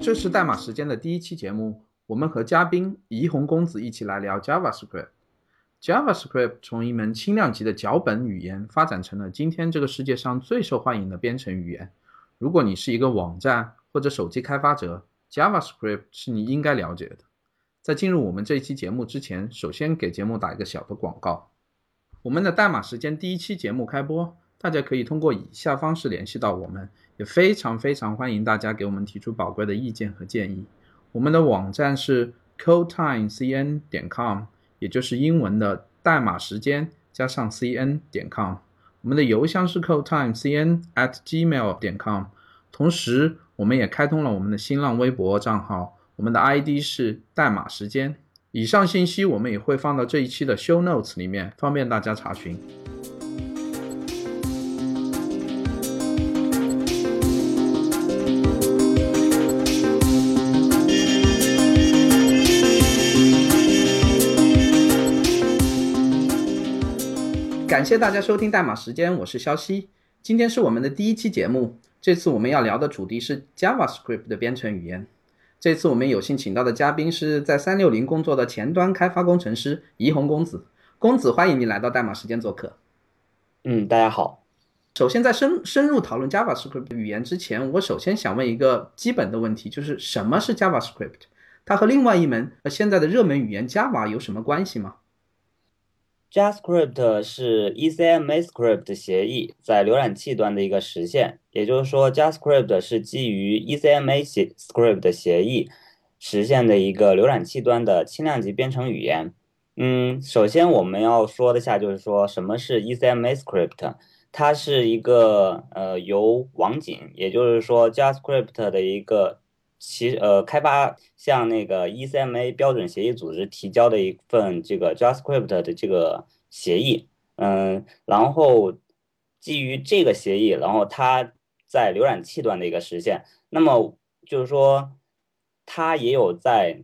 这是代码时间的第一期节目，我们和嘉宾怡红公子一起来聊 JavaScript。JavaScript 从一门轻量级的脚本语言发展成了今天这个世界上最受欢迎的编程语言。如果你是一个网站或者手机开发者，JavaScript 是你应该了解的。在进入我们这一期节目之前，首先给节目打一个小的广告。我们的代码时间第一期节目开播，大家可以通过以下方式联系到我们。也非常非常欢迎大家给我们提出宝贵的意见和建议。我们的网站是 codetimecn 点 com，也就是英文的代码时间加上 cn 点 com。我们的邮箱是 codetimecn at gmail 点 com。同时，我们也开通了我们的新浪微博账号，我们的 ID 是代码时间。以上信息我们也会放到这一期的 show notes 里面，方便大家查询。感谢大家收听代码时间，我是肖西。今天是我们的第一期节目，这次我们要聊的主题是 JavaScript 的编程语言。这次我们有幸请到的嘉宾是在三六零工作的前端开发工程师怡红公子。公子，欢迎你来到代码时间做客。嗯，大家好。首先，在深深入讨论 JavaScript 语言之前，我首先想问一个基本的问题，就是什么是 JavaScript？它和另外一门现在的热门语言 Java 有什么关系吗？JavaScript 是 ECMAScript 协议在浏览器端的一个实现，也就是说，JavaScript 是基于 ECMAScript 协议实现的一个浏览器端的轻量级编程语言。嗯，首先我们要说的下就是说什么是 ECMAScript，它是一个呃由网景，也就是说 JavaScript 的一个。其呃，开发向那个 ECMA 标准协议组织提交的一份这个 JavaScript 的这个协议，嗯，然后基于这个协议，然后它在浏览器端的一个实现，那么就是说它也有在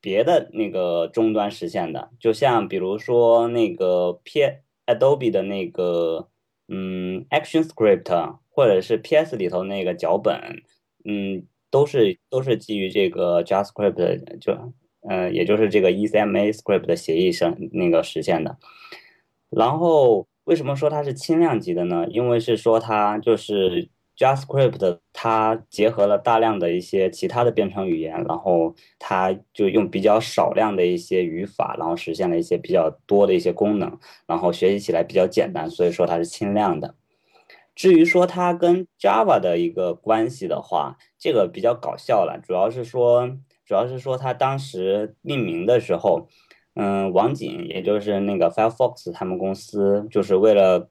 别的那个终端实现的，就像比如说那个 P Adobe 的那个嗯 ActionScript，或者是 PS 里头那个脚本，嗯。都是都是基于这个 JavaScript 就嗯，也就是这个 ECMAScript 的协议上那个实现的。然后为什么说它是轻量级的呢？因为是说它就是 JavaScript，它结合了大量的一些其他的编程语言，然后它就用比较少量的一些语法，然后实现了一些比较多的一些功能，然后学习起来比较简单，所以说它是轻量的。至于说它跟 Java 的一个关系的话，这个比较搞笑了。主要是说，主要是说它当时命名的时候，嗯，网景也就是那个 Firefox 他们公司，就是为了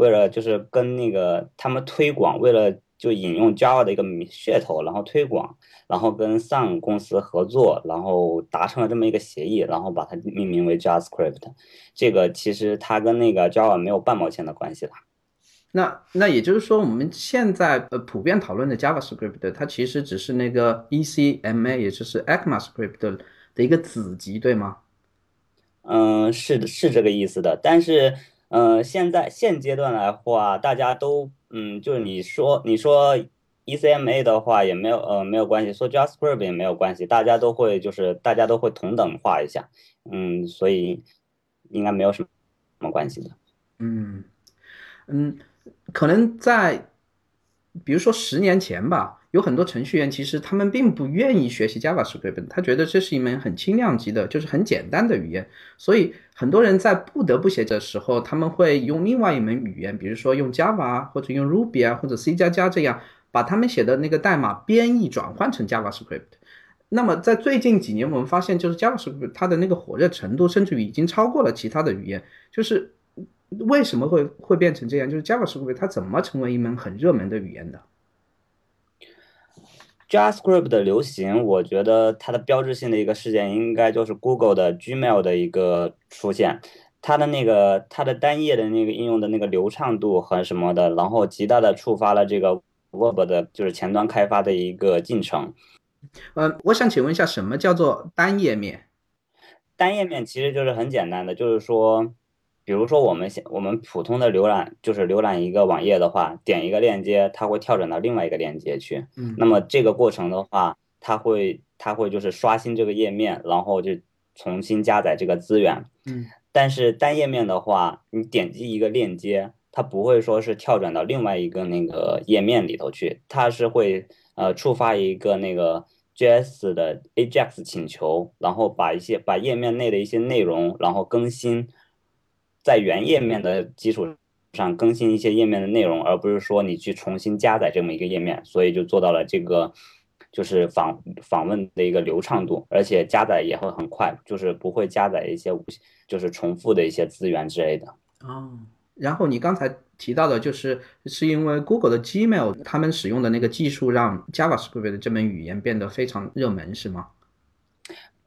为了就是跟那个他们推广，为了就引用 Java 的一个噱头，然后推广，然后跟 Sun 公司合作，然后达成了这么一个协议，然后把它命名为 JavaScript。这个其实它跟那个 Java 没有半毛钱的关系了。那那也就是说，我们现在呃普遍讨论的 JavaScript，它其实只是那个 ECMA，也就是 ECMAScript 的一个子集，对吗？嗯，是的，是这个意思的。但是，嗯，现在现阶段来话，大家都嗯，就是你说你说 ECMA 的话也没有呃没有关系，说 JavaScript 也没有关系，大家都会就是大家都会同等化一下，嗯，所以应该没有什么什么关系的。嗯嗯。可能在，比如说十年前吧，有很多程序员其实他们并不愿意学习 JavaScript，他觉得这是一门很轻量级的，就是很简单的语言。所以很多人在不得不写的时候，他们会用另外一门语言，比如说用 Java 或者用 Ruby 啊，或者 C 加加这样，把他们写的那个代码编译转换成 JavaScript。那么在最近几年，我们发现就是 JavaScript 它的那个火热程度，甚至于已经超过了其他的语言，就是。为什么会会变成这样？就是 JavaScript 它怎么成为一门很热门的语言的？JavaScript 的流行，我觉得它的标志性的一个事件应该就是 Google 的 Gmail 的一个出现，它的那个它的单页的那个应用的那个流畅度和什么的，然后极大的触发了这个 Web 的就是前端开发的一个进程。呃，我想请问一下，什么叫做单页面？单页面其实就是很简单的，就是说，比如说我们现我们普通的浏览，就是浏览一个网页的话，点一个链接，它会跳转到另外一个链接去。嗯那么这个过程的话，它会它会就是刷新这个页面，然后就重新加载这个资源。嗯但是单页面的话，你点击一个链接，它不会说是跳转到另外一个那个页面里头去，它是会呃触发一个那个 JS 的 AJAX 请求，然后把一些把页面内的一些内容，然后更新，在原页面的基础上更新一些页面的内容，而不是说你去重新加载这么一个页面，所以就做到了这个。就是访访问的一个流畅度，而且加载也会很快，就是不会加载一些无就是重复的一些资源之类的。哦，然后你刚才提到的就是是因为 Google 的 Gmail 他们使用的那个技术让 JavaScript 的这门语言变得非常热门，是吗？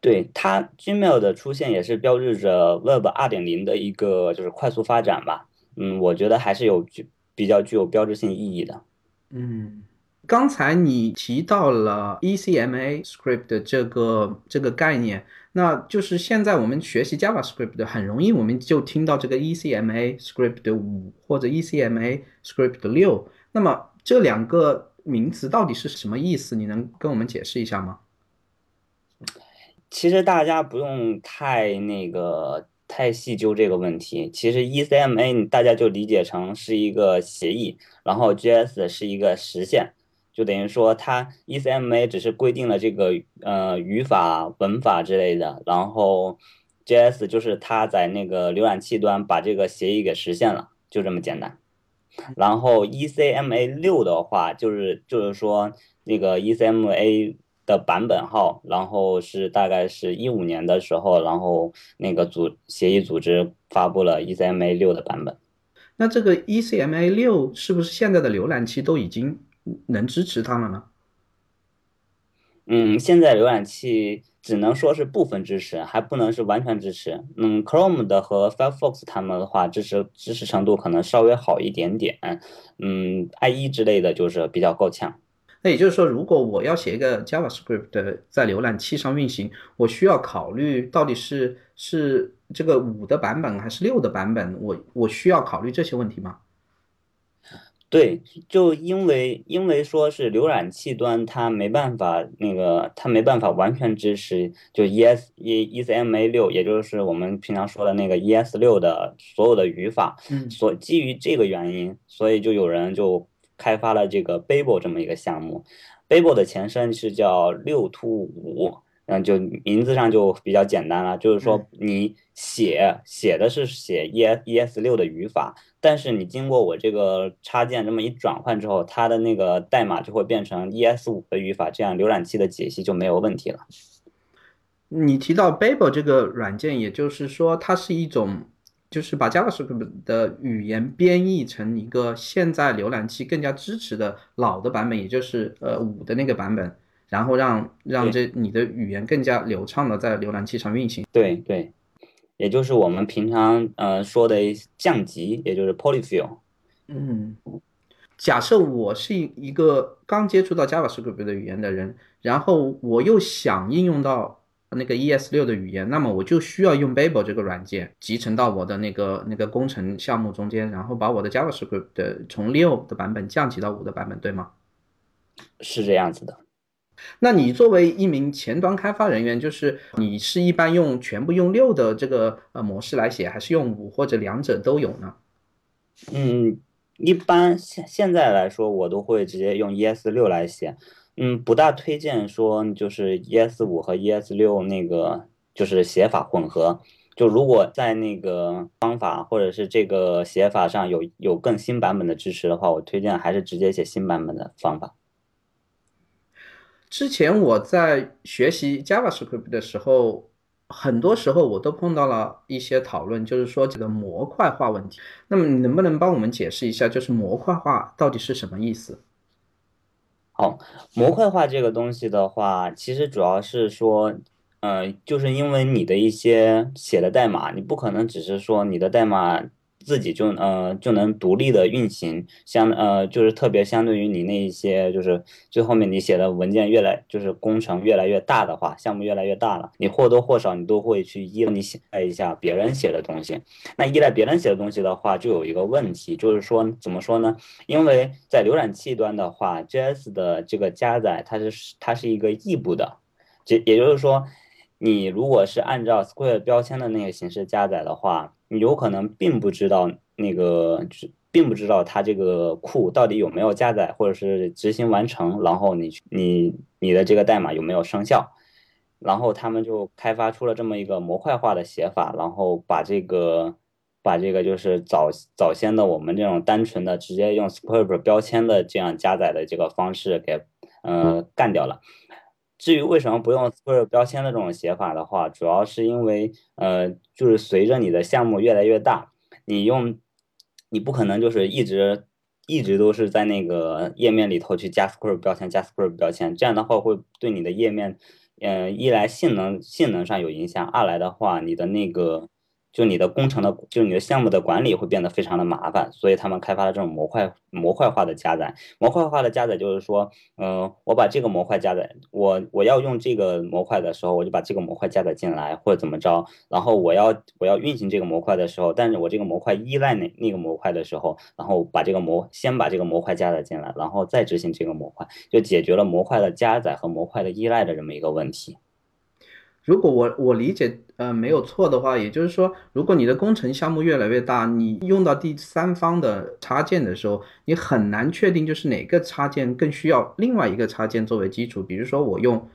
对它 Gmail 的出现也是标志着 Web 二点零的一个就是快速发展吧。嗯，我觉得还是有具比较具有标志性意义的。嗯。刚才你提到了 ECMA script 的这个这个概念，那就是现在我们学习 JavaScript 的很容易，我们就听到这个 ECMA script 五或者 ECMA script 六。那么这两个名词到底是什么意思？你能跟我们解释一下吗？其实大家不用太那个太细究这个问题。其实 ECMA 大家就理解成是一个协议，然后 JS 是一个实现。就等于说，它 ECMA 只是规定了这个呃语法、文法之类的，然后 JS 就是它在那个浏览器端把这个协议给实现了，就这么简单。然后 ECMA 六的话，就是就是说那个 ECMA 的版本号，然后是大概是一五年的时候，然后那个组协议组织发布了 ECMA 六的版本。那这个 ECMA 六是不是现在的浏览器都已经？能支持它了呢？嗯，现在浏览器只能说是部分支持，还不能是完全支持。嗯，Chrome 的和 Firefox 他们的话，支持支持程度可能稍微好一点点。嗯，IE 之类的就是比较够呛。那也就是说，如果我要写一个 JavaScript 在浏览器上运行，我需要考虑到底是是这个五的版本还是六的版本？我我需要考虑这些问题吗？对，就因为因为说是浏览器端它没办法那个，它没办法完全支持就 ES E ECMA 六，也就是我们平常说的那个 ES 六的所有的语法。嗯，所基于这个原因，所以就有人就开发了这个 Babel 这么一个项目。Babel 的前身是叫六 to 五。嗯，就名字上就比较简单了，就是说你写写的是写 E S E S 六的语法，但是你经过我这个插件这么一转换之后，它的那个代码就会变成 E S 五的语法，这样浏览器的解析就没有问题了。你提到 Babel 这个软件，也就是说它是一种，就是把 JavaScript 的语言编译成一个现在浏览器更加支持的老的版本，也就是呃五的那个版本。然后让让这你的语言更加流畅的在浏览器上运行。对对，也就是我们平常呃说的降级，也就是 polyfill。嗯，假设我是一个刚接触到 JavaScript 的语言的人，然后我又想应用到那个 ES 六的语言，那么我就需要用 Babel 这个软件集成到我的那个那个工程项目中间，然后把我的 JavaScript 的从六的版本降级到五的版本，对吗？是这样子的。那你作为一名前端开发人员，就是你是一般用全部用六的这个呃模式来写，还是用五或者两者都有呢？嗯，一般现现在来说，我都会直接用 ES 六来写。嗯，不大推荐说就是 ES 五和 ES 六那个就是写法混合。就如果在那个方法或者是这个写法上有有更新版本的支持的话，我推荐还是直接写新版本的方法。之前我在学习 JavaScript 的时候，很多时候我都碰到了一些讨论，就是说这个模块化问题。那么你能不能帮我们解释一下，就是模块化到底是什么意思？好，模块化这个东西的话，其实主要是说，呃，就是因为你的一些写的代码，你不可能只是说你的代码自己就呃就能独立的运行，相呃就是特别相对于你那一些就是最后面你写的文件越来就是工程越来越大的话，项目越来越大了，你或多或少你都会去依赖你写一下别人写的东西。那依赖别人写的东西的话，就有一个问题，就是说怎么说呢？因为在浏览器端的话，JS 的这个加载它是它是一个异步的，也也就是说，你如果是按照 Square 标签的那个形式加载的话。你有可能并不知道那个，就是并不知道它这个库到底有没有加载或者是执行完成，然后你你你的这个代码有没有生效，然后他们就开发出了这么一个模块化的写法，然后把这个把这个就是早早先的我们这种单纯的直接用 script 标签的这样加载的这个方式给呃干掉了。至于为什么不用 square 标签的这种写法的话，主要是因为，呃，就是随着你的项目越来越大，你用，你不可能就是一直一直都是在那个页面里头去加 square 标签，加 square 标签，这样的话会对你的页面，嗯，一来性能性能上有影响，二来的话你的那个。就你的工程的，就你的项目的管理会变得非常的麻烦，所以他们开发了这种模块模块化的加载。模块化的加载就是说，嗯，我把这个模块加载，我我要用这个模块的时候，我就把这个模块加载进来，或者怎么着。然后我要我要运行这个模块的时候，但是我这个模块依赖那那个模块的时候，然后把这个模先把这个模块加载进来，然后再执行这个模块，就解决了模块的加载和模块的依赖的这么一个问题。如果我我理解呃没有错的话，也就是说，如果你的工程项目越来越大，你用到第三方的插件的时候，你很难确定就是哪个插件更需要另外一个插件作为基础。比如说我用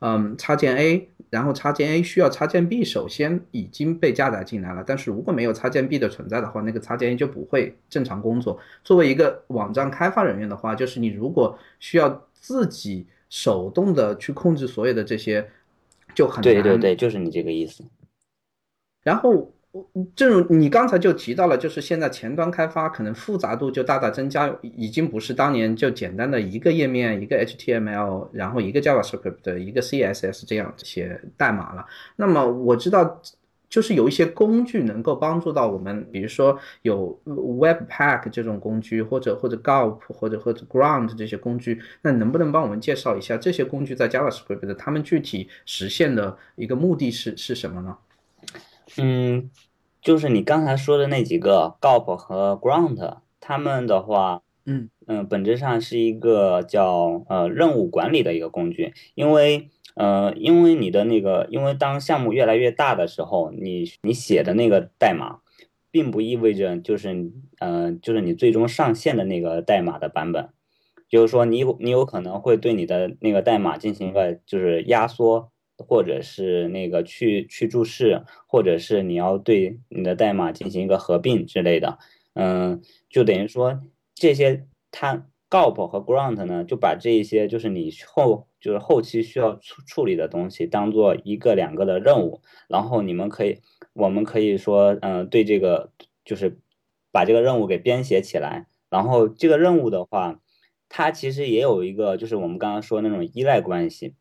嗯插件 A，然后插件 A 需要插件 B，首先已经被加载进来了，但是如果没有插件 B 的存在的话，那个插件 A 就不会正常工作。作为一个网站开发人员的话，就是你如果需要自己手动的去控制所有的这些。就很对对对，就是你这个意思。然后，正如你刚才就提到了，就是现在前端开发可能复杂度就大大增加，已经不是当年就简单的一个页面、一个 HTML，然后一个 JavaScript、一个 CSS 这样写代码了。那么我知道。就是有一些工具能够帮助到我们，比如说有 Webpack 这种工具，或者或者 Gulp 或者或者 Ground 这些工具，那能不能帮我们介绍一下这些工具在 JavaScript 的他们具体实现的一个目的是是什么呢？嗯，就是你刚才说的那几个 Gulp 和 Ground，他们的话，嗯嗯，本质上是一个叫呃任务管理的一个工具，因为。呃，因为你的那个，因为当项目越来越大的时候，你你写的那个代码，并不意味着就是，呃，就是你最终上线的那个代码的版本，就是说你有你有可能会对你的那个代码进行一个就是压缩，或者是那个去去注释，或者是你要对你的代码进行一个合并之类的，嗯，就等于说这些它。Gulp 和 Ground 呢，就把这一些就是你后就是后期需要处处理的东西，当做一个两个的任务，然后你们可以，我们可以说，嗯，对这个就是把这个任务给编写起来，然后这个任务的话，它其实也有一个就是我们刚刚说那种依赖关系，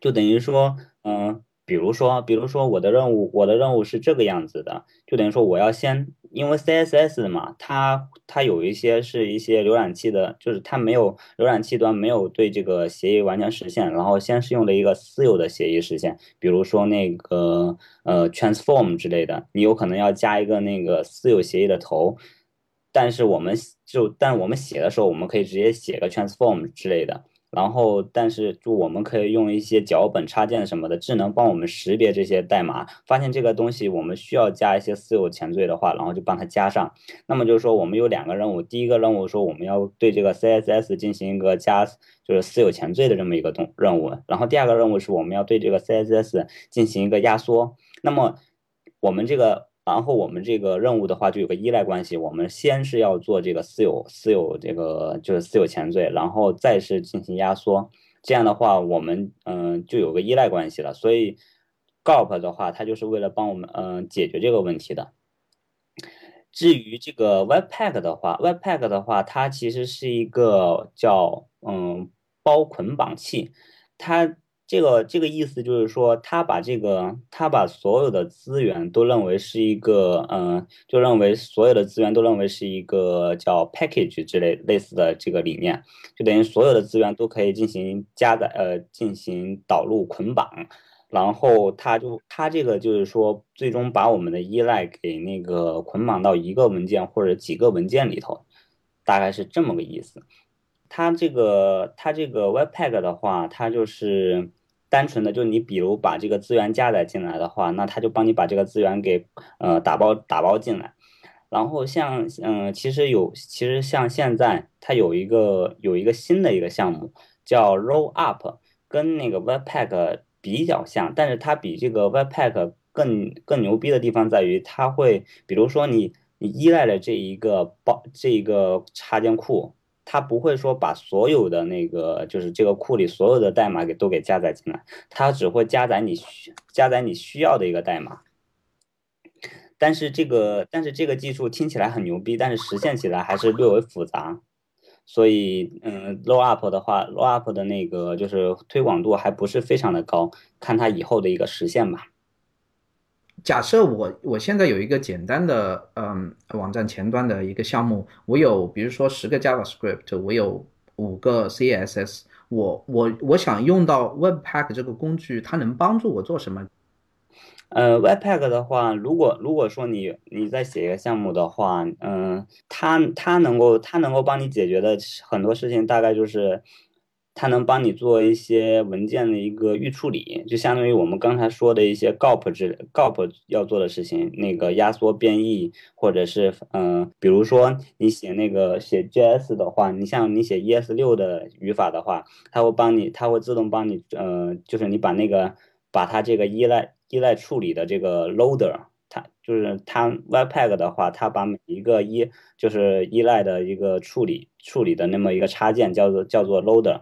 就等于说，嗯。比如说，比如说我的任务，我的任务是这个样子的，就等于说我要先，因为 CSS 嘛，它它有一些是一些浏览器的，就是它没有浏览器端没有对这个协议完全实现，然后先是用了一个私有的协议实现，比如说那个呃 transform 之类的，你有可能要加一个那个私有协议的头，但是我们就但我们写的时候，我们可以直接写个 transform 之类的。然后，但是就我们可以用一些脚本插件什么的智能帮我们识别这些代码，发现这个东西我们需要加一些私有前缀的话，然后就帮它加上。那么就是说，我们有两个任务，第一个任务说我们要对这个 CSS 进行一个加，就是私有前缀的这么一个动任务。然后第二个任务是我们要对这个 CSS 进行一个压缩。那么我们这个。然后我们这个任务的话就有个依赖关系，我们先是要做这个私有私有这个就是私有前缀，然后再是进行压缩，这样的话我们嗯就有个依赖关系了。所以 Gulp 的话，它就是为了帮我们嗯解决这个问题的。至于这个 Webpack 的话，Webpack 的话，它其实是一个叫嗯包捆绑器，它。这个这个意思就是说，他把这个他把所有的资源都认为是一个，嗯，就认为所有的资源都认为是一个叫 package 之类类似的这个理念，就等于所有的资源都可以进行加载，呃，进行导入捆绑。然后他就他这个就是说，最终把我们的依赖给那个捆绑到一个文件或者几个文件里头，大概是这么个意思。它这个它这个 Webpack 的话，它就是单纯的，就你比如把这个资源加载进来的话，那它就帮你把这个资源给呃打包打包进来。然后像嗯，其实有其实像现在它有一个有一个新的一个项目叫 Rollup，跟那个 Webpack。比较像，但是它比这个 Webpack 更更牛逼的地方在于，它会，比如说你你依赖的这一个包这一个插件库，它不会说把所有的那个就是这个库里所有的代码给都给加载进来，它只会加载你需加载你需要的一个代码。但是这个但是这个技术听起来很牛逼，但是实现起来还是略微复杂。所以，嗯，low up 的话，low up 的那个就是推广度还不是非常的高，看它以后的一个实现吧。假设我我现在有一个简单的嗯网站前端的一个项目，我有比如说十个 JavaScript，我有五个 CSS，我我我想用到 Webpack 这个工具，它能帮助我做什么？呃，Webpack 的话，如果如果说你你在写一个项目的话，嗯，它它能够它能够帮你解决的很多事情，大概就是它能帮你做一些文件的一个预处理，就相当于我们刚才说的一些 GOP 之 GOP 要做的事情，那个压缩变异，或者是嗯，比如说你写那个写 JS 的话，你像你写 ES 六的语法的话，它会帮你，它会自动帮你，呃，就是你把那个把它这个依赖。依赖处理的这个 loader，就是它 Webpack 的话，它把每一个依就是依赖的一个处理处理的那么一个插件叫做叫做 loader，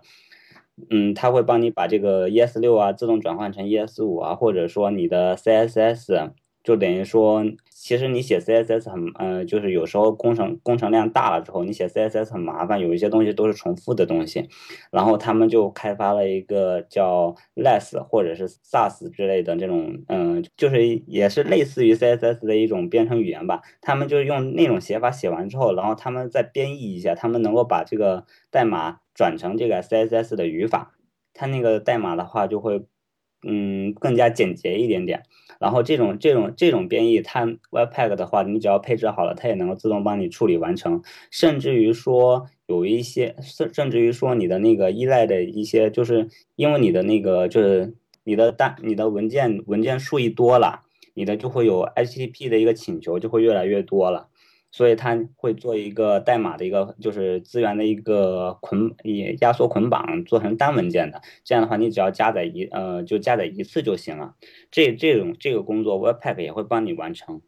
嗯，它会帮你把这个 ES 六啊自动转换成 ES 五啊，或者说你的 CSS。就等于说，其实你写 CSS 很，呃，就是有时候工程工程量大了之后，你写 CSS 很麻烦，有一些东西都是重复的东西，然后他们就开发了一个叫 Less 或者是 Sass 之类的这种，嗯，就是也是类似于 CSS 的一种编程语言吧。他们就用那种写法写完之后，然后他们再编译一下，他们能够把这个代码转成这个 CSS 的语法，它那个代码的话就会。嗯，更加简洁一点点。然后这种这种这种编译，它 Webpack 的话，你只要配置好了，它也能够自动帮你处理完成。甚至于说有一些，甚甚至于说你的那个依赖的一些，就是因为你的那个就是你的单你的文件文件数一多了，你的就会有 HTTP 的一个请求就会越来越多了。所以它会做一个代码的一个，就是资源的一个捆也压缩捆绑，做成单文件的。这样的话，你只要加载一呃，就加载一次就行了。这这种这个工作，Webpack 也会帮你完成。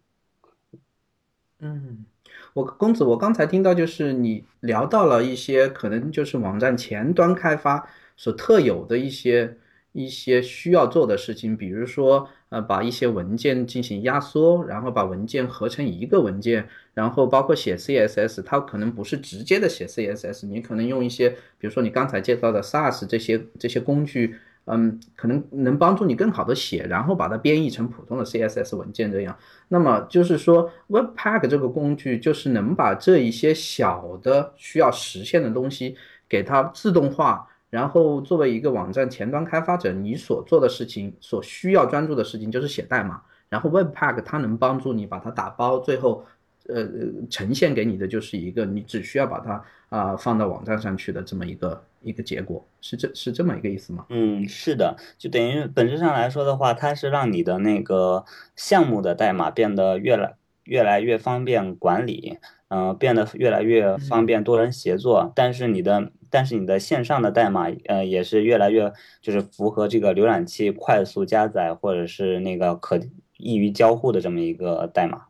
嗯，我公子，我刚才听到就是你聊到了一些可能就是网站前端开发所特有的一些一些需要做的事情，比如说。呃，把一些文件进行压缩，然后把文件合成一个文件，然后包括写 CSS，它可能不是直接的写 CSS，你可能用一些，比如说你刚才介绍的 Sass 这些这些工具，嗯，可能能帮助你更好的写，然后把它编译成普通的 CSS 文件这样。那么就是说，Webpack 这个工具就是能把这一些小的需要实现的东西给它自动化。然后，作为一个网站前端开发者，你所做的事情、所需要专注的事情就是写代码。然后，Webpack 它能帮助你把它打包，最后，呃，呈现给你的就是一个你只需要把它啊放到网站上去的这么一个一个结果，是这是这么一个意思吗？嗯，是的，就等于本质上来说的话，它是让你的那个项目的代码变得越来越来越方便管理，嗯，变得越来越方便多人协作，但是你的。但是你的线上的代码，呃，也是越来越就是符合这个浏览器快速加载或者是那个可易于交互的这么一个代码。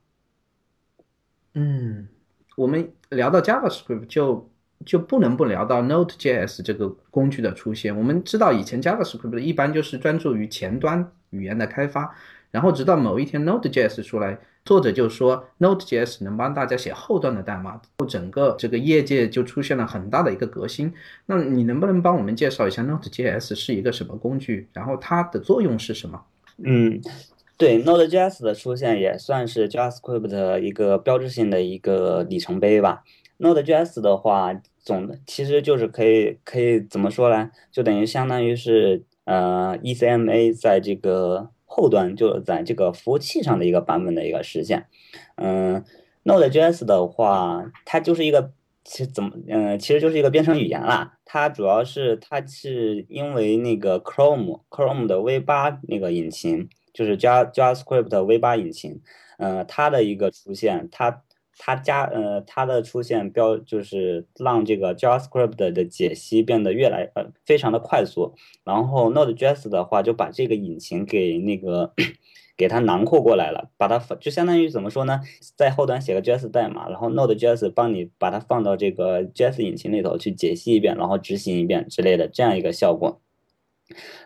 嗯，我们聊到 JavaScript 就就不能不聊到 Node.js 这个工具的出现。我们知道以前 JavaScript 一般就是专注于前端语言的开发，然后直到某一天 Node.js 出来，作者就说 Node.js 能帮大家写后端的代码，整个这个业界就出现了很大的一个革新。那你能不能帮我们介绍一下 Node.js 是一个什么工具，然后它的作用是什么？嗯，对，Node.js 的出现也算是 JavaScript 的一个标志性的一个里程碑吧。Node.js 的话，总的其实就是可以可以怎么说呢？就等于相当于是呃 ECMA 在这个。后端就在这个服务器上的一个版本的一个实现，嗯，Node.js 的话，它就是一个其实怎么，嗯，其实就是一个编程语言啦。它主要是它是因为那个 Chrome Chrome 的 V8 那个引擎，就是 JavaScript V8 引擎，嗯，它的一个出现，它。它加呃，它的出现标就是让这个 JavaScript 的解析变得越来呃非常的快速，然后 Node.js 的话就把这个引擎给那个 给它囊括过来了，把它就相当于怎么说呢，在后端写个 JS 代码，然后 Node.js 帮你把它放到这个 JS 引擎里头去解析一遍，然后执行一遍之类的这样一个效果，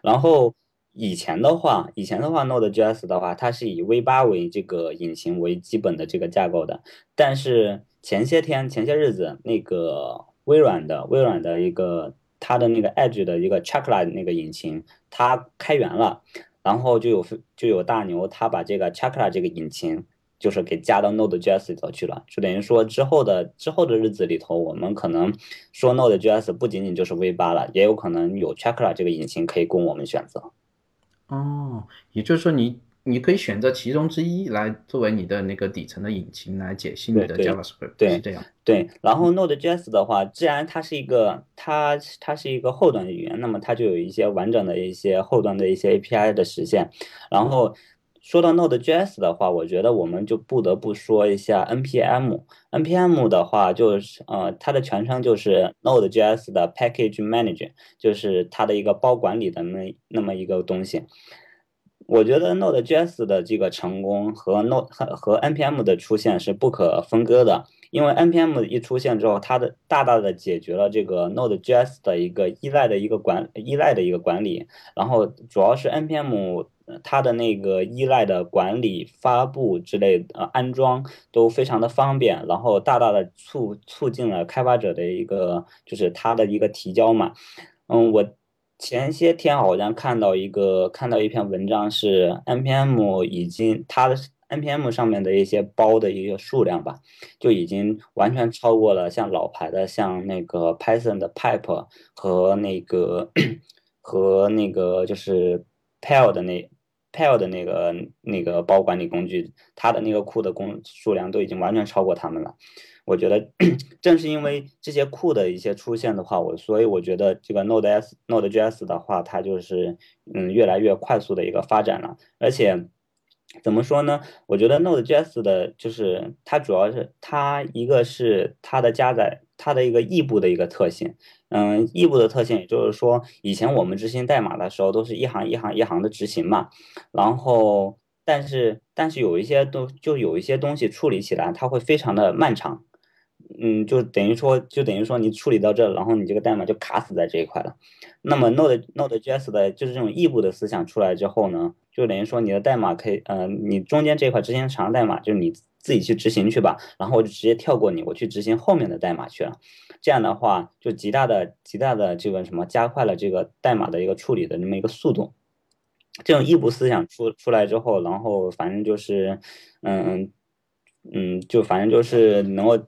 然后。以前的话，以前的话，Node.js 的话，它是以 V8 为这个引擎为基本的这个架构的。但是前些天、前些日子，那个微软的微软的一个它的那个 Edge 的一个 Chakra 那个引擎，它开源了，然后就有就有大牛，他把这个 Chakra 这个引擎就是给加到 Node.js 里头去了，就等于说之后的之后的日子里头，我们可能说 Node.js 不仅仅就是 V8 了，也有可能有 Chakra 这个引擎可以供我们选择。哦，也就是说，你你可以选择其中之一来作为你的那个底层的引擎来解析你的 JavaScript，对，是这样。对，然后 Node.js 的话，既然它是一个它它是一个后端的语言，那么它就有一些完整的一些后端的一些 API 的实现，然后。说到 Node.js 的话，我觉得我们就不得不说一下 npm。npm 的话，就是呃，它的全称就是 Node.js 的 Package Manager，就是它的一个包管理的那那么一个东西。我觉得 Node.js 的这个成功和 Node 和和 npm 的出现是不可分割的，因为 npm 一出现之后，它的大大的解决了这个 Node.js 的一个依赖的一个管依赖的一个管理，然后主要是 npm。它的那个依赖的管理、发布之类的安装都非常的方便，然后大大的促促进了开发者的一个就是它的一个提交嘛。嗯，我前些天好像看到一个看到一篇文章是 npm 已经它的 npm 上面的一些包的一个数量吧，就已经完全超过了像老牌的像那个 Python 的 Pipe 和那个和那个就是 Pell 的那。p a l 的那个那个包管理工具，它的那个库的工数量都已经完全超过他们了。我觉得 正是因为这些库的一些出现的话，我所以我觉得这个 Node.js Node.js 的话，它就是嗯越来越快速的一个发展了。而且怎么说呢？我觉得 Node.js 的就是它主要是它一个是它的加载，它的一个异步的一个特性。嗯，异步的特性，也就是说，以前我们执行代码的时候，都是一行一行一行的执行嘛。然后，但是但是有一些东就有一些东西处理起来，它会非常的漫长。嗯，就等于说，就等于说你处理到这，然后你这个代码就卡死在这一块了。那么 Node Node.js 的就是这种异步的思想出来之后呢，就等于说你的代码可以，呃，你中间这块执行长代码，就是你自己去执行去吧，然后我就直接跳过你，我去执行后面的代码去了。这样的话，就极大的、极大的这个什么，加快了这个代码的一个处理的那么一个速度。这种异步思想出出来之后，然后反正就是，嗯嗯，就反正就是能够，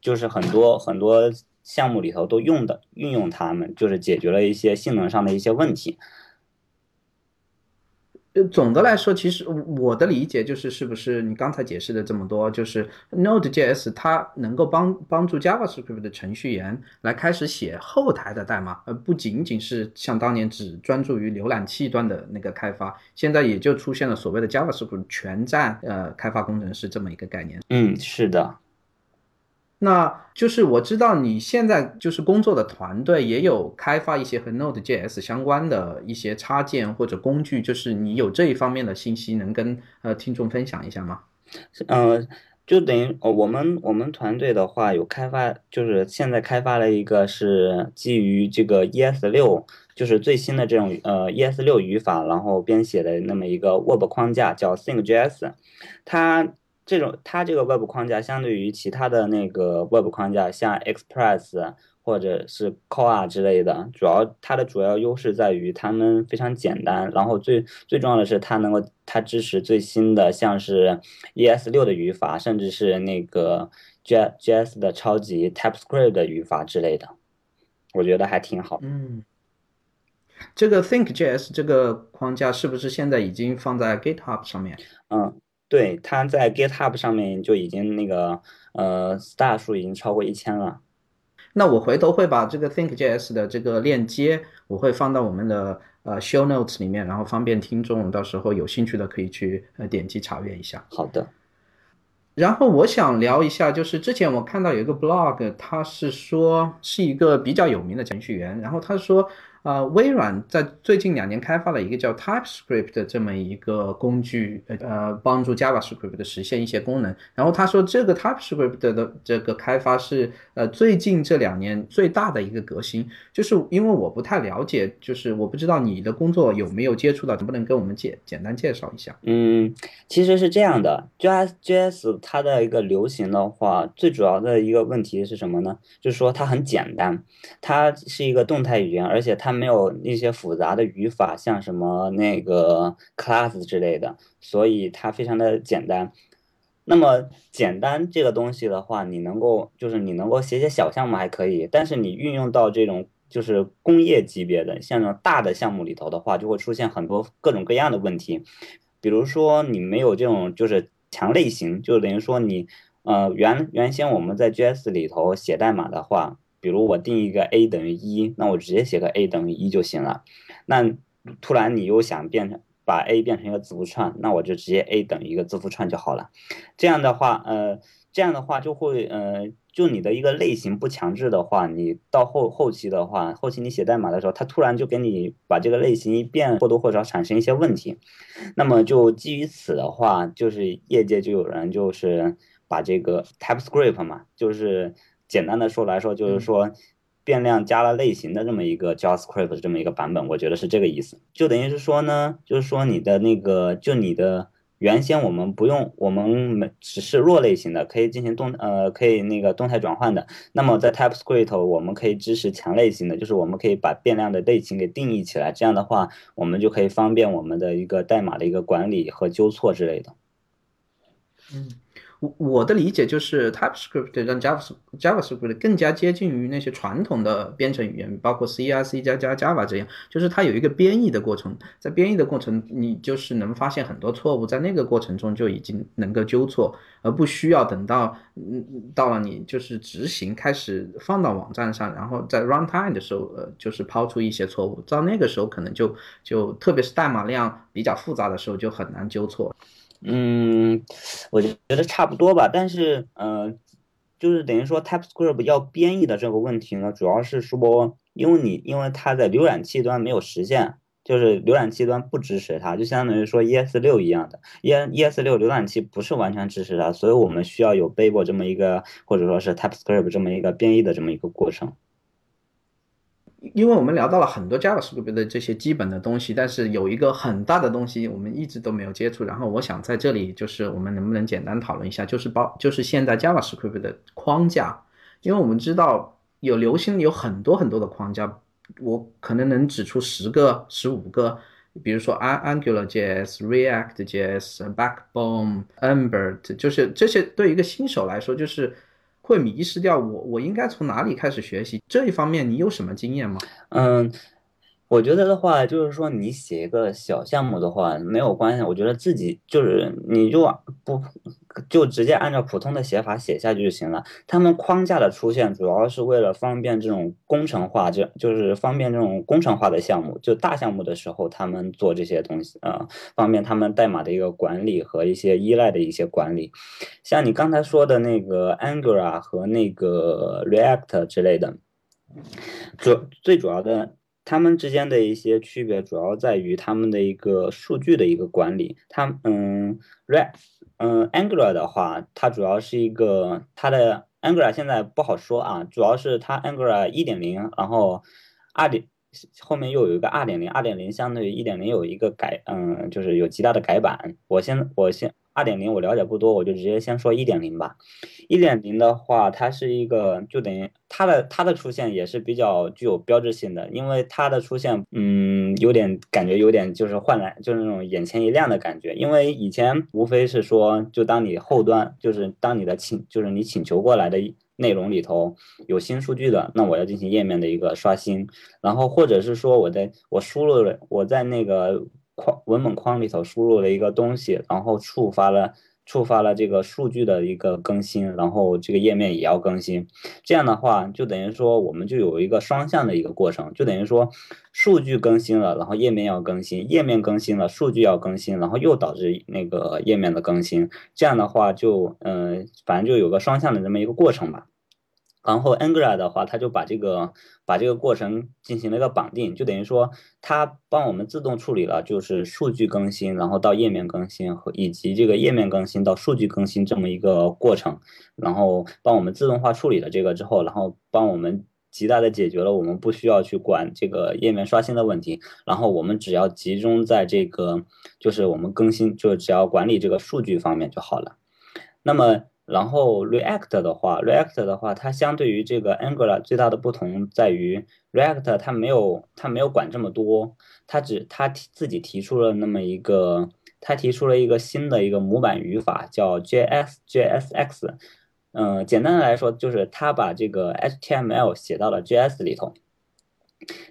就是很多很多项目里头都用的运用它们，就是解决了一些性能上的一些问题。总的来说，其实我的理解就是，是不是你刚才解释的这么多，就是 Node.js 它能够帮帮助 JavaScript 的程序员来开始写后台的代码，而不仅仅是像当年只专注于浏览器端的那个开发。现在也就出现了所谓的 JavaScript 全站呃开发工程师这么一个概念。嗯，是的。那就是我知道你现在就是工作的团队也有开发一些和 Node.js 相关的一些插件或者工具，就是你有这一方面的信息能跟呃听众分享一下吗？嗯，就等于我们我们团队的话有开发，就是现在开发了一个是基于这个 ES 六，就是最新的这种呃 ES 六语法，然后编写的那么一个 Web 框架叫 ThinkJS，它。这种它这个 Web 框架相对于其他的那个 Web 框架，像 Express 或者是 Core 之类的，主要它的主要优势在于它们非常简单，然后最最重要的是它能够它支持最新的像是 ES 六的语法，甚至是那个 J JS 的超级 TypeScript 的语法之类的，我觉得还挺好。嗯，这个 ThinkJS 这个框架是不是现在已经放在 GitHub 上面？嗯。对，它在 GitHub 上面就已经那个呃 star 数已经超过一千了。那我回头会把这个 ThinkJS 的这个链接，我会放到我们的呃 show notes 里面，然后方便听众到时候有兴趣的可以去呃点击查阅一下。好的。然后我想聊一下，就是之前我看到有一个 blog，他是说是一个比较有名的程序员，然后他说。呃，微软在最近两年开发了一个叫 TypeScript 的这么一个工具，呃，帮助 JavaScript 的实现一些功能。然后他说，这个 TypeScript 的这个开发是呃最近这两年最大的一个革新。就是因为我不太了解，就是我不知道你的工作有没有接触到，能不能跟我们简简单介绍一下？嗯，其实是这样的，JS 它的一个流行的话，最主要的一个问题是什么呢？就是说它很简单，它是一个动态语言，而且它没有一些复杂的语法，像什么那个 class 之类的，所以它非常的简单。那么简单这个东西的话，你能够就是你能够写写小项目还可以，但是你运用到这种就是工业级别的像这种大的项目里头的话，就会出现很多各种各样的问题。比如说你没有这种就是强类型，就等于说你呃原原先我们在 JS 里头写代码的话。比如我定一个 a 等于一，那我直接写个 a 等于一就行了。那突然你又想变成把 a 变成一个字符串，那我就直接 a 等于一个字符串就好了。这样的话，呃，这样的话就会，呃，就你的一个类型不强制的话，你到后后期的话，后期你写代码的时候，它突然就给你把这个类型一变，或多或少产生一些问题。那么就基于此的话，就是业界就有人就是把这个 TypeScript 嘛，就是。简单的说来说，就是说变量加了类型的这么一个 JavaScript 的这么一个版本，我觉得是这个意思。就等于是说呢，就是说你的那个，就你的原先我们不用，我们没只是弱类型的，可以进行动呃，可以那个动态转换的。那么在 TypeScript 我们可以支持强类型的，就是我们可以把变量的类型给定义起来，这样的话我们就可以方便我们的一个代码的一个管理和纠错之类的。嗯。我我的理解就是 TypeScript 让 Java JavaScript 更加接近于那些传统的编程语言，包括 C 啊、C 加加 Java 这样，就是它有一个编译的过程，在编译的过程，你就是能发现很多错误，在那个过程中就已经能够纠错，而不需要等到嗯到了你就是执行开始放到网站上，然后在 runtime 的时候，呃，就是抛出一些错误，到那个时候可能就就特别是代码量比较复杂的时候就很难纠错。嗯，我觉得差不多吧，但是，呃，就是等于说 TypeScript 要编译的这个问题呢，主要是说，因为你因为它在浏览器端没有实现，就是浏览器端不支持它，就相当于说 ES 六一样的，E ES 六浏览器不是完全支持它，所以我们需要有 Babel 这么一个，或者说是 TypeScript 这么一个编译的这么一个过程。因为我们聊到了很多 JavaScript 的这些基本的东西，但是有一个很大的东西我们一直都没有接触。然后我想在这里就是我们能不能简单讨论一下，就是包就是现在 JavaScript 的框架。因为我们知道有流行有很多很多的框架，我可能能指出十个、十五个，比如说 Angular JS、React JS、Backbone、Ember，就是这些对一个新手来说就是。会迷失掉我，我应该从哪里开始学习这一方面？你有什么经验吗？嗯，我觉得的话，就是说你写一个小项目的话没有关系，我觉得自己就是你就不。就直接按照普通的写法写下去就行了。他们框架的出现，主要是为了方便这种工程化，就就是方便这种工程化的项目。就大项目的时候，他们做这些东西啊，方便他们代码的一个管理和一些依赖的一些管理。像你刚才说的那个 Angular 和那个 React 之类的，主最主要的，他们之间的一些区别，主要在于他们的一个数据的一个管理。它嗯，React。嗯，Angular 的话，它主要是一个它的 Angular 现在不好说啊，主要是它 Angular 一点零，然后二点后面又有一个二点零，二点零相对于一点零有一个改，嗯，就是有极大的改版。我先我先二点零我了解不多，我就直接先说一点零吧。一点零的话，它是一个就等于它的它的出现也是比较具有标志性的，因为它的出现，嗯，有点感觉有点就是换来就是那种眼前一亮的感觉。因为以前无非是说，就当你后端就是当你的请就是你请求过来的内容里头有新数据的，那我要进行页面的一个刷新，然后或者是说我在我输入了我在那个框文本框里头输入了一个东西，然后触发了。触发了这个数据的一个更新，然后这个页面也要更新，这样的话就等于说我们就有一个双向的一个过程，就等于说数据更新了，然后页面要更新，页面更新了，数据要更新，然后又导致那个页面的更新，这样的话就嗯，反正就有个双向的这么一个过程吧。然后 Angular 的话，它就把这个把这个过程进行了一个绑定，就等于说它帮我们自动处理了，就是数据更新，然后到页面更新和以及这个页面更新到数据更新这么一个过程，然后帮我们自动化处理了这个之后，然后帮我们极大的解决了我们不需要去管这个页面刷新的问题，然后我们只要集中在这个就是我们更新，就只要管理这个数据方面就好了。那么。然后 React 的话，React 的话，它相对于这个 Angular 最大的不同在于，React 它没有它没有管这么多，它只它提自己提出了那么一个，它提出了一个新的一个模板语法叫 JS JSX，嗯，简单的来说就是它把这个 HTML 写到了 JS 里头，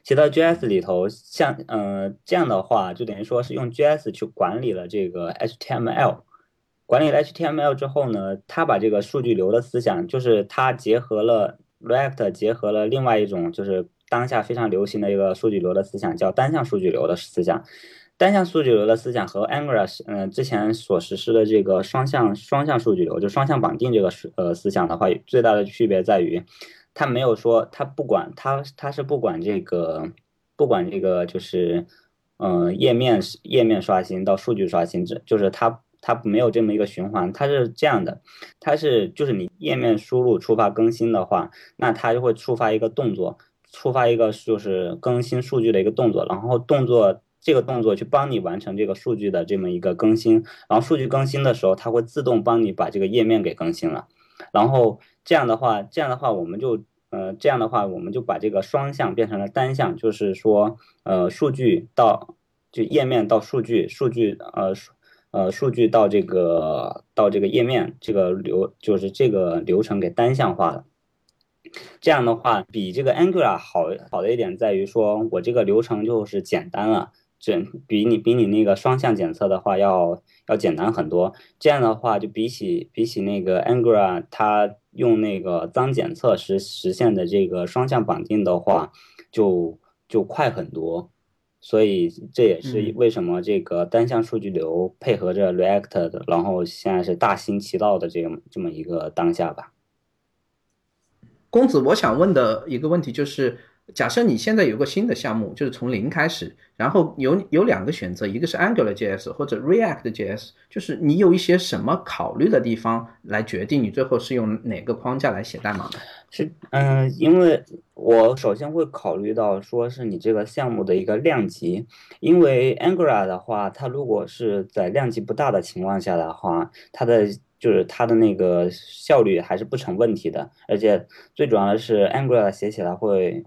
写到 JS 里头，像嗯这样的话就等于说是用 JS 去管理了这个 HTML。管理 HTML 之后呢，它把这个数据流的思想，就是它结合了 React，结合了另外一种就是当下非常流行的一个数据流的思想，叫单向数据流的思想。单向数据流的思想和 Angular 嗯之前所实施的这个双向双向数据流，就双向绑定这个呃思想的话，最大的区别在于，它没有说它不管它它是不管这个不管这个就是嗯页面页面刷新到数据刷新，这就是它。它没有这么一个循环，它是这样的，它是就是你页面输入触发更新的话，那它就会触发一个动作，触发一个就是更新数据的一个动作，然后动作这个动作去帮你完成这个数据的这么一个更新，然后数据更新的时候，它会自动帮你把这个页面给更新了，然后这样的话，这样的话我们就呃这样的话我们就把这个双向变成了单向，就是说呃数据到就页面到数据，数据呃。呃，数据到这个到这个页面，这个流就是这个流程给单向化了。这样的话，比这个 Angular 好好的一点在于说，我这个流程就是简单了，这比你比你那个双向检测的话要要简单很多。这样的话，就比起比起那个 Angular，它用那个脏检测实实现的这个双向绑定的话，就就快很多。所以这也是为什么这个单向数据流配合着 React 的，然后现在是大行其道的这么这么一个当下吧。公子，我想问的一个问题就是。假设你现在有个新的项目，就是从零开始，然后有有两个选择，一个是 Angular JS 或者 React JS，就是你有一些什么考虑的地方来决定你最后是用哪个框架来写代码？是，嗯，因为我首先会考虑到说是你这个项目的一个量级，因为 Angular 的话，它如果是在量级不大的情况下的话，它的就是它的那个效率还是不成问题的，而且最主要的是 Angular 写起来会。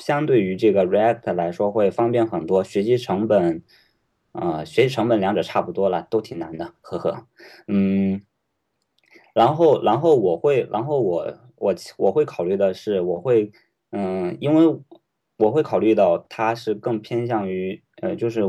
相对于这个 React 来说会方便很多，学习成本，呃，学习成本两者差不多了，都挺难的，呵呵，嗯，然后，然后我会，然后我我我会考虑的是，我会，嗯，因为我会考虑到它是更偏向于，呃，就是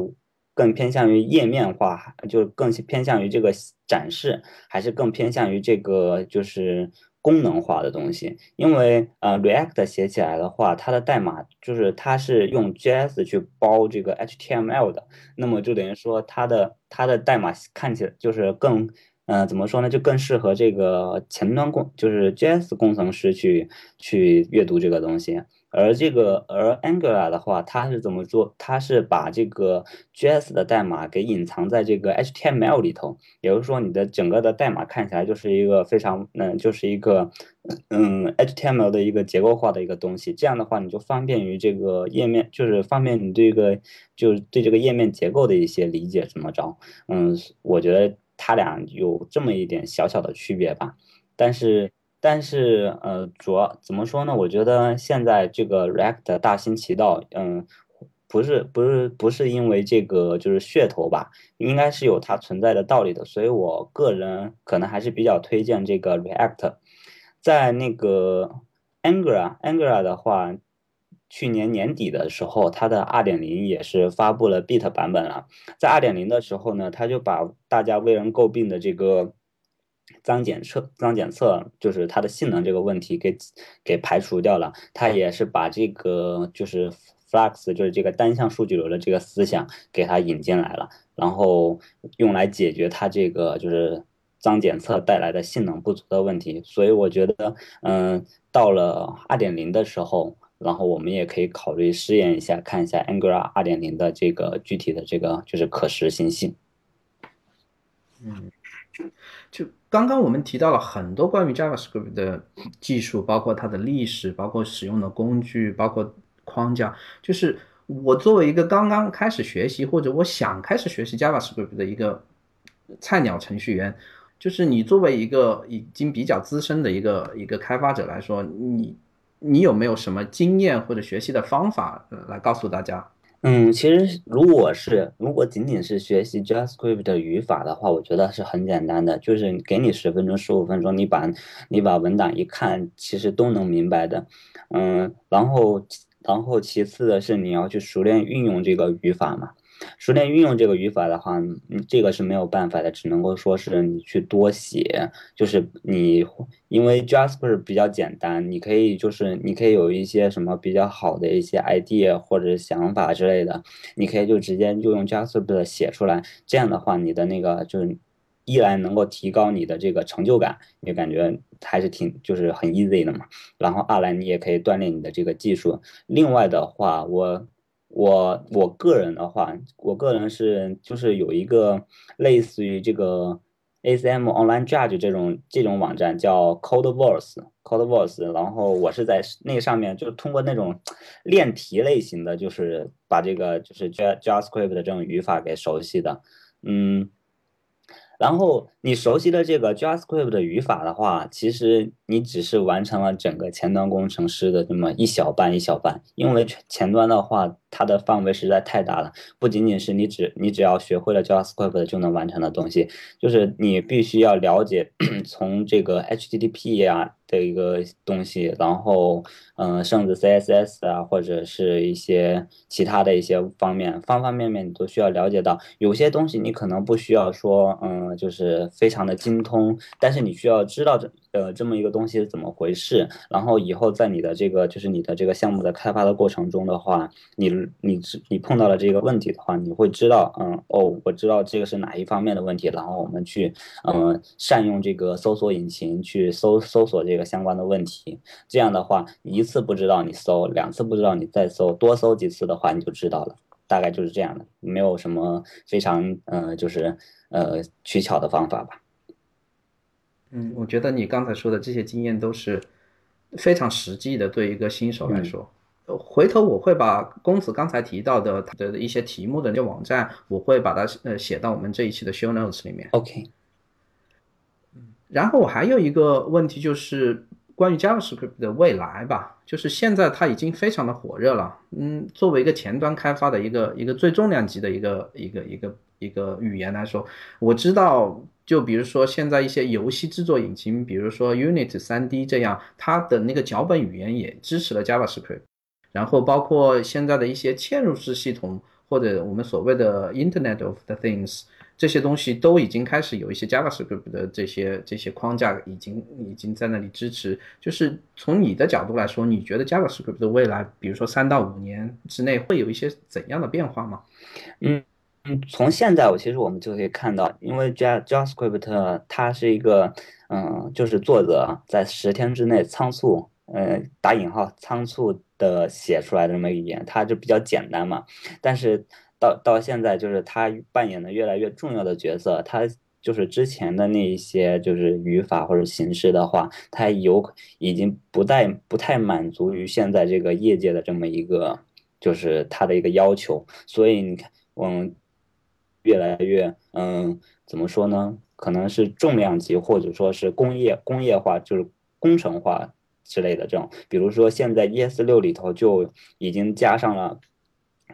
更偏向于页面化，就更偏向于这个展示，还是更偏向于这个就是。功能化的东西，因为呃，React 写起来的话，它的代码就是它是用 JS 去包这个 HTML 的，那么就等于说它的它的代码看起来就是更，嗯，怎么说呢，就更适合这个前端工，就是 JS 工程师去去阅读这个东西。而这个，而 Angular 的话，它是怎么做？它是把这个 JS 的代码给隐藏在这个 HTML 里头，也就是说，你的整个的代码看起来就是一个非常，嗯，就是一个，嗯，HTML 的一个结构化的一个东西。这样的话，你就方便于这个页面，就是方便你这个，就是对这个页面结构的一些理解怎么着？嗯，我觉得。它俩有这么一点小小的区别吧。但是但是呃，主要怎么说呢？我觉得现在这个 React 大行其道，嗯。不是不是不是因为这个就是噱头吧，应该是有它存在的道理的，所以我个人可能还是比较推荐这个 React。在那个 Angular Angular 的话，去年年底的时候，它的二点零也是发布了 Beta 版本了。在二点零的时候呢，它就把大家为人诟病的这个脏检测脏检测就是它的性能这个问题给给排除掉了。它也是把这个就是。Flux 就是这个单向数据流的这个思想给它引进来了，然后用来解决它这个就是脏检测带来的性能不足的问题。所以我觉得，嗯，到了二点零的时候，然后我们也可以考虑试验一下，看一下 Angular 二点零的这个具体的这个就是可实行性。嗯，就刚刚我们提到了很多关于 JavaScript 的技术，包括它的历史，包括使用的工具，包括。框架就是我作为一个刚刚开始学习或者我想开始学习 JavaScript 的一个菜鸟程序员，就是你作为一个已经比较资深的一个一个开发者来说，你你有没有什么经验或者学习的方法来告诉大家？嗯，其实如果是如果仅仅是学习 JavaScript 的语法的话，我觉得是很简单的，就是给你十分钟、十五分钟，你把你把文档一看，其实都能明白的。嗯，然后。然后其次的是你要去熟练运用这个语法嘛，熟练运用这个语法的话，这个是没有办法的，只能够说是你去多写，就是你因为 Jasper 比较简单，你可以就是你可以有一些什么比较好的一些 idea 或者想法之类的，你可以就直接就用 Jasper 写出来，这样的话你的那个就是。一来能够提高你的这个成就感，你感觉还是挺就是很 easy 的嘛。然后二来你也可以锻炼你的这个技术。另外的话，我我我个人的话，我个人是就是有一个类似于这个 ACM Online Judge 这种这种网站叫 CodeVerse，CodeVerse。然后我是在那上面就是通过那种练题类型的，就是把这个就是 JavaScript 的这种语法给熟悉的，嗯。然后你熟悉的这个 JavaScript 的语法的话，其实你只是完成了整个前端工程师的这么一小半一小半，因为前端的话。它的范围实在太大了，不仅仅是你只你只要学会了 JavaScript 就能完成的东西，就是你必须要了解 从这个 HTTP 呀的一个东西，然后嗯，甚至 CSS 啊，或者是一些其他的一些方面，方方面面你都需要了解到。有些东西你可能不需要说嗯，就是非常的精通，但是你需要知道这。呃，这么一个东西是怎么回事？然后以后在你的这个就是你的这个项目的开发的过程中的话，你你你碰到了这个问题的话，你会知道，嗯，哦，我知道这个是哪一方面的问题，然后我们去，嗯，善用这个搜索引擎去搜搜索这个相关的问题。这样的话，一次不知道你搜，两次不知道你再搜，多搜几次的话你就知道了。大概就是这样的，没有什么非常嗯，就是呃取巧的方法吧。嗯，我觉得你刚才说的这些经验都是非常实际的，对一个新手来说。回头我会把公子刚才提到的的一些题目的那些网站，我会把它呃写到我们这一期的 show notes 里面。OK。然后我还有一个问题就是关于 JavaScript 的未来吧，就是现在它已经非常的火热了。嗯，作为一个前端开发的一个一个最重量级的一个一个一个一个语言来说，我知道。就比如说现在一些游戏制作引擎，比如说 Unity 3D 这样，它的那个脚本语言也支持了 JavaScript。然后包括现在的一些嵌入式系统，或者我们所谓的 Internet of the Things 这些东西，都已经开始有一些 JavaScript 的这些这些框架已经已经在那里支持。就是从你的角度来说，你觉得 JavaScript 的未来，比如说三到五年之内会有一些怎样的变化吗？嗯。嗯，从现在我其实我们就可以看到，因为 JavaScript 它是一个，嗯，就是作者在十天之内仓促，呃，打引号仓促的写出来的这么一个语言，它就比较简单嘛。但是到到现在，就是它扮演的越来越重要的角色，它就是之前的那一些就是语法或者形式的话，它有已经不太不太满足于现在这个业界的这么一个就是它的一个要求，所以你看，嗯。越来越，嗯，怎么说呢？可能是重量级或者说是工业工业化，就是工程化之类的这种。比如说现在 ES 六里头就已经加上了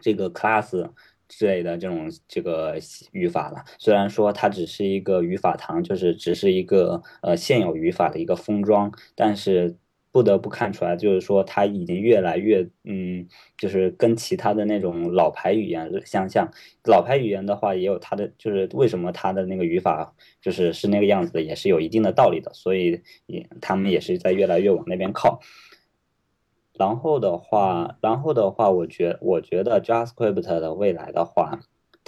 这个 class 之类的这种这个语法了。虽然说它只是一个语法堂，就是只是一个呃现有语法的一个封装，但是。不得不看出来，就是说它已经越来越，嗯，就是跟其他的那种老牌语言相像。老牌语言的话，也有它的，就是为什么它的那个语法就是是那个样子的，也是有一定的道理的。所以也他们也是在越来越往那边靠。然后的话，然后的话，我觉我觉得 JavaScript 的未来的话。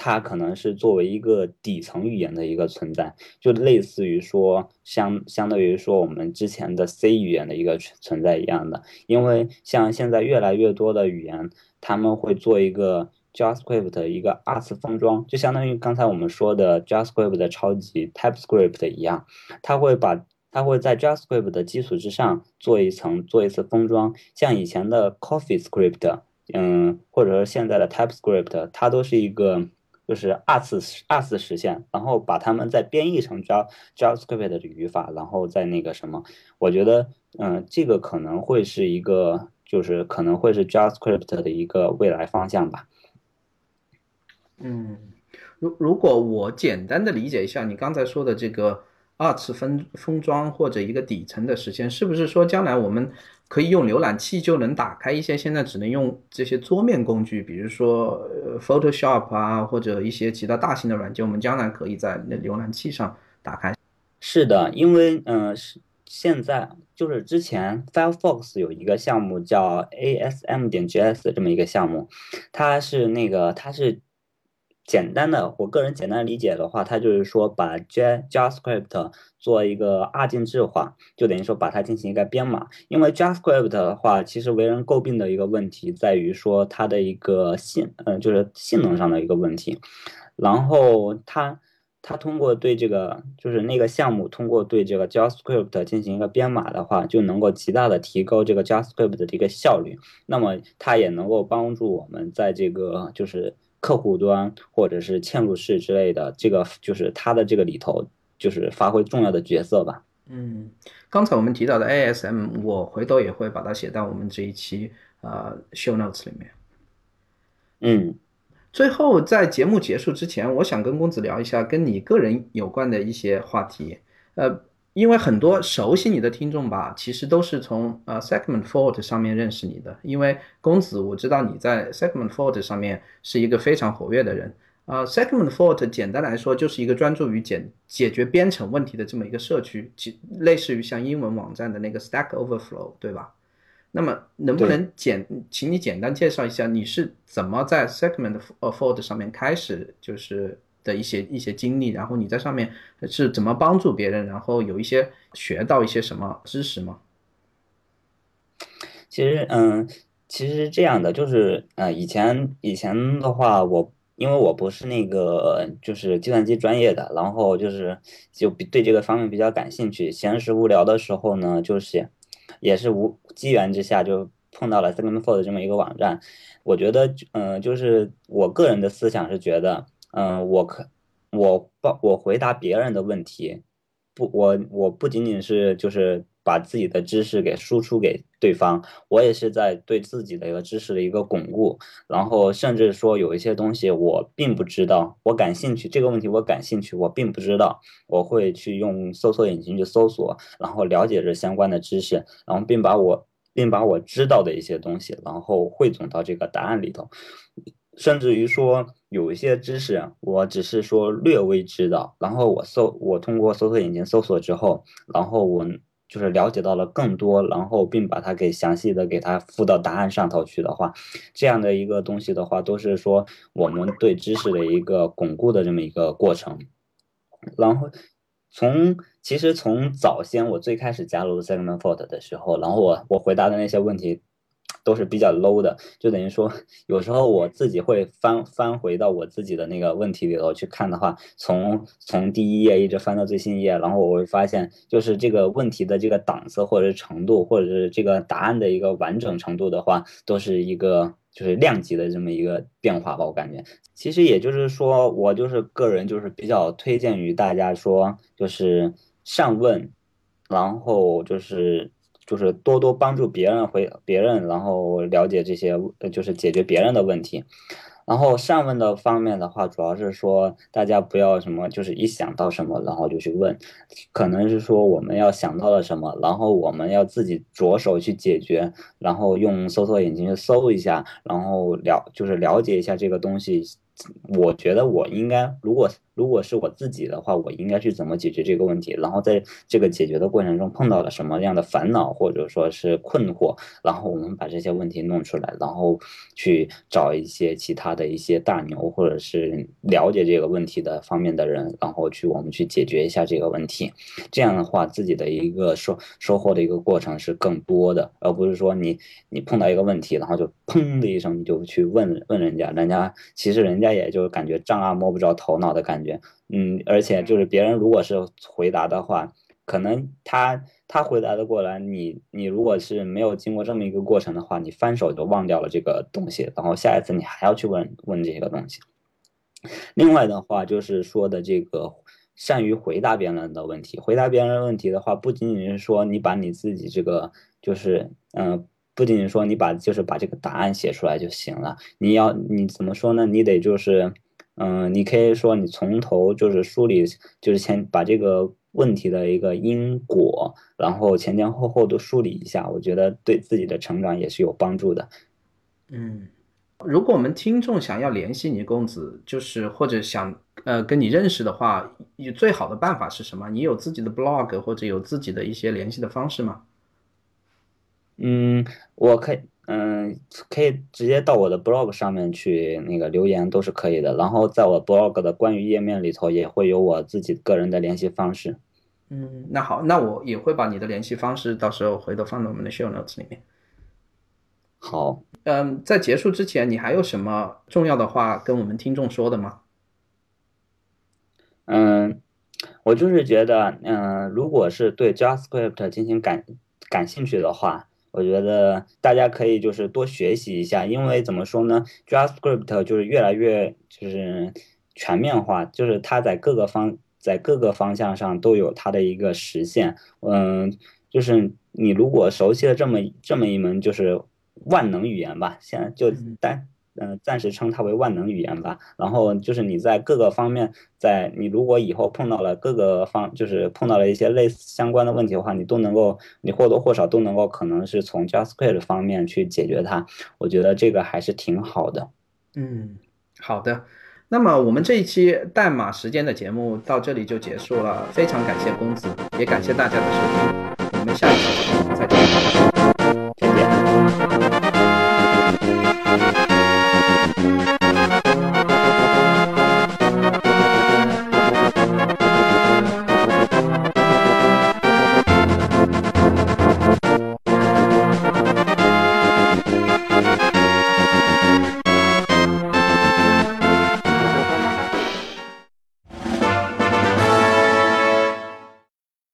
它可能是作为一个底层语言的一个存在，就类似于说相相当于说我们之前的 C 语言的一个存在一样的。因为像现在越来越多的语言，他们会做一个 JavaScript 一个二次封装，就相当于刚才我们说的 JavaScript 的超级 TypeScript 一样，它会把它会在 JavaScript 的基础之上做一层做一次封装，像以前的 CoffeeScript，嗯，或者说现在的 TypeScript，它都是一个。就是二次二次实现，然后把它们再编译成 Java JavaScript 的语法，然后再那个什么，我觉得，嗯，这个可能会是一个，就是可能会是 JavaScript 的一个未来方向吧。嗯，如如果我简单的理解一下你刚才说的这个二次封封装或者一个底层的实现，是不是说将来我们？可以用浏览器就能打开一些现在只能用这些桌面工具，比如说 Photoshop 啊，或者一些其他大型的软件，我们将来可以在那浏览器上打开。是的，因为嗯，是现在就是之前 Firefox 有一个项目叫 ASM 点 JS 这么一个项目，它是那个它是。简单的，我个人简单理解的话，它就是说把 J JavaScript 做一个二进制化，就等于说把它进行一个编码。因为 JavaScript 的话，其实为人诟病的一个问题在于说它的一个性，嗯，就是性能上的一个问题。然后它它通过对这个就是那个项目通过对这个 JavaScript 进行一个编码的话，就能够极大的提高这个 JavaScript 的一个效率。那么它也能够帮助我们在这个就是。客户端或者是嵌入式之类的，这个就是它的这个里头就是发挥重要的角色吧。嗯，刚才我们提到的 ASM，我回头也会把它写到我们这一期呃 show notes 里面。嗯，最后在节目结束之前，我想跟公子聊一下跟你个人有关的一些话题，呃。因为很多熟悉你的听众吧，其实都是从呃 Segment Fault 上面认识你的。因为公子，我知道你在 Segment Fault 上面是一个非常活跃的人。呃，Segment Fault 简单来说就是一个专注于解解决编程问题的这么一个社区，其类似于像英文网站的那个 Stack Overflow，对吧？那么能不能简，请你简单介绍一下你是怎么在 Segment Fault 上面开始，就是。的一些一些经历，然后你在上面是怎么帮助别人，然后有一些学到一些什么知识吗？其实，嗯，其实是这样的，就是，呃，以前以前的话，我因为我不是那个就是计算机专业的，然后就是就对这个方面比较感兴趣。闲时无聊的时候呢，就是也是无机缘之下就碰到了 Segmentfor 的这么一个网站。我觉得，嗯，就是我个人的思想是觉得。嗯，我可我帮我回答别人的问题，不，我我不仅仅是就是把自己的知识给输出给对方，我也是在对自己的一个知识的一个巩固，然后甚至说有一些东西我并不知道，我感兴趣这个问题我感兴趣，我并不知道，我会去用搜索引擎去搜索，然后了解这相关的知识，然后并把我并把我知道的一些东西，然后汇总到这个答案里头。甚至于说有一些知识，我只是说略微知道，然后我搜，我通过搜索引擎搜索之后，然后我就是了解到了更多，然后并把它给详细的给它附到答案上头去的话，这样的一个东西的话，都是说我们对知识的一个巩固的这么一个过程。然后从其实从早先我最开始加入 Segment Fault 的时候，然后我我回答的那些问题。都是比较 low 的，就等于说有时候我自己会翻翻回到我自己的那个问题里头去看的话，从从第一页一直翻到最新一页，然后我会发现，就是这个问题的这个档次或者是程度，或者是这个答案的一个完整程度的话，都是一个就是量级的这么一个变化吧。我感觉，其实也就是说，我就是个人就是比较推荐于大家说，就是善问，然后就是。就是多多帮助别人回别人，然后了解这些，就是解决别人的问题。然后上问的方面的话，主要是说大家不要什么，就是一想到什么然后就去问，可能是说我们要想到了什么，然后我们要自己着手去解决，然后用搜索引擎去搜一下，然后了就是了解一下这个东西。我觉得我应该，如果如果是我自己的话，我应该去怎么解决这个问题？然后在这个解决的过程中碰到了什么样的烦恼或者说是困惑？然后我们把这些问题弄出来，然后去找一些其他的一些大牛或者是了解这个问题的方面的人，然后去我们去解决一下这个问题。这样的话，自己的一个收收获的一个过程是更多的，而不是说你你碰到一个问题，然后就砰的一声你就去问问人家，人家其实人家。也就感觉丈二摸不着头脑的感觉，嗯，而且就是别人如果是回答的话，可能他他回答的过来，你你如果是没有经过这么一个过程的话，你翻手就忘掉了这个东西，然后下一次你还要去问问这个东西。另外的话就是说的这个善于回答别人的问题，回答别人问题的话，不仅仅是说你把你自己这个就是嗯。不仅仅说你把就是把这个答案写出来就行了，你要你怎么说呢？你得就是，嗯，你可以说你从头就是梳理，就是先把这个问题的一个因果，然后前前后后都梳理一下，我觉得对自己的成长也是有帮助的。嗯，如果我们听众想要联系你公子，就是或者想呃跟你认识的话，你最好的办法是什么？你有自己的 blog 或者有自己的一些联系的方式吗？嗯，我可以，嗯，可以直接到我的 blog 上面去那个留言都是可以的。然后在我 blog 的关于页面里头也会有我自己个人的联系方式。嗯，那好，那我也会把你的联系方式到时候回头放到我们的 show notes 里面。好，嗯，在结束之前，你还有什么重要的话跟我们听众说的吗？嗯，我就是觉得，嗯，如果是对 JavaScript 进行感感兴趣的话。我觉得大家可以就是多学习一下，因为怎么说呢，JavaScript 就是越来越就是全面化，就是它在各个方在各个方向上都有它的一个实现。嗯，就是你如果熟悉了这么这么一门就是万能语言吧，现在就单。嗯，暂时称它为万能语言吧。然后就是你在各个方面，在你如果以后碰到了各个方，就是碰到了一些类似相关的问题的话，你都能够，你或多或少都能够可能是从 JavaScript 方面去解决它。我觉得这个还是挺好的。嗯，好的。那么我们这一期代码时间的节目到这里就结束了，非常感谢公子，也感谢大家的收听。我们下一期再见。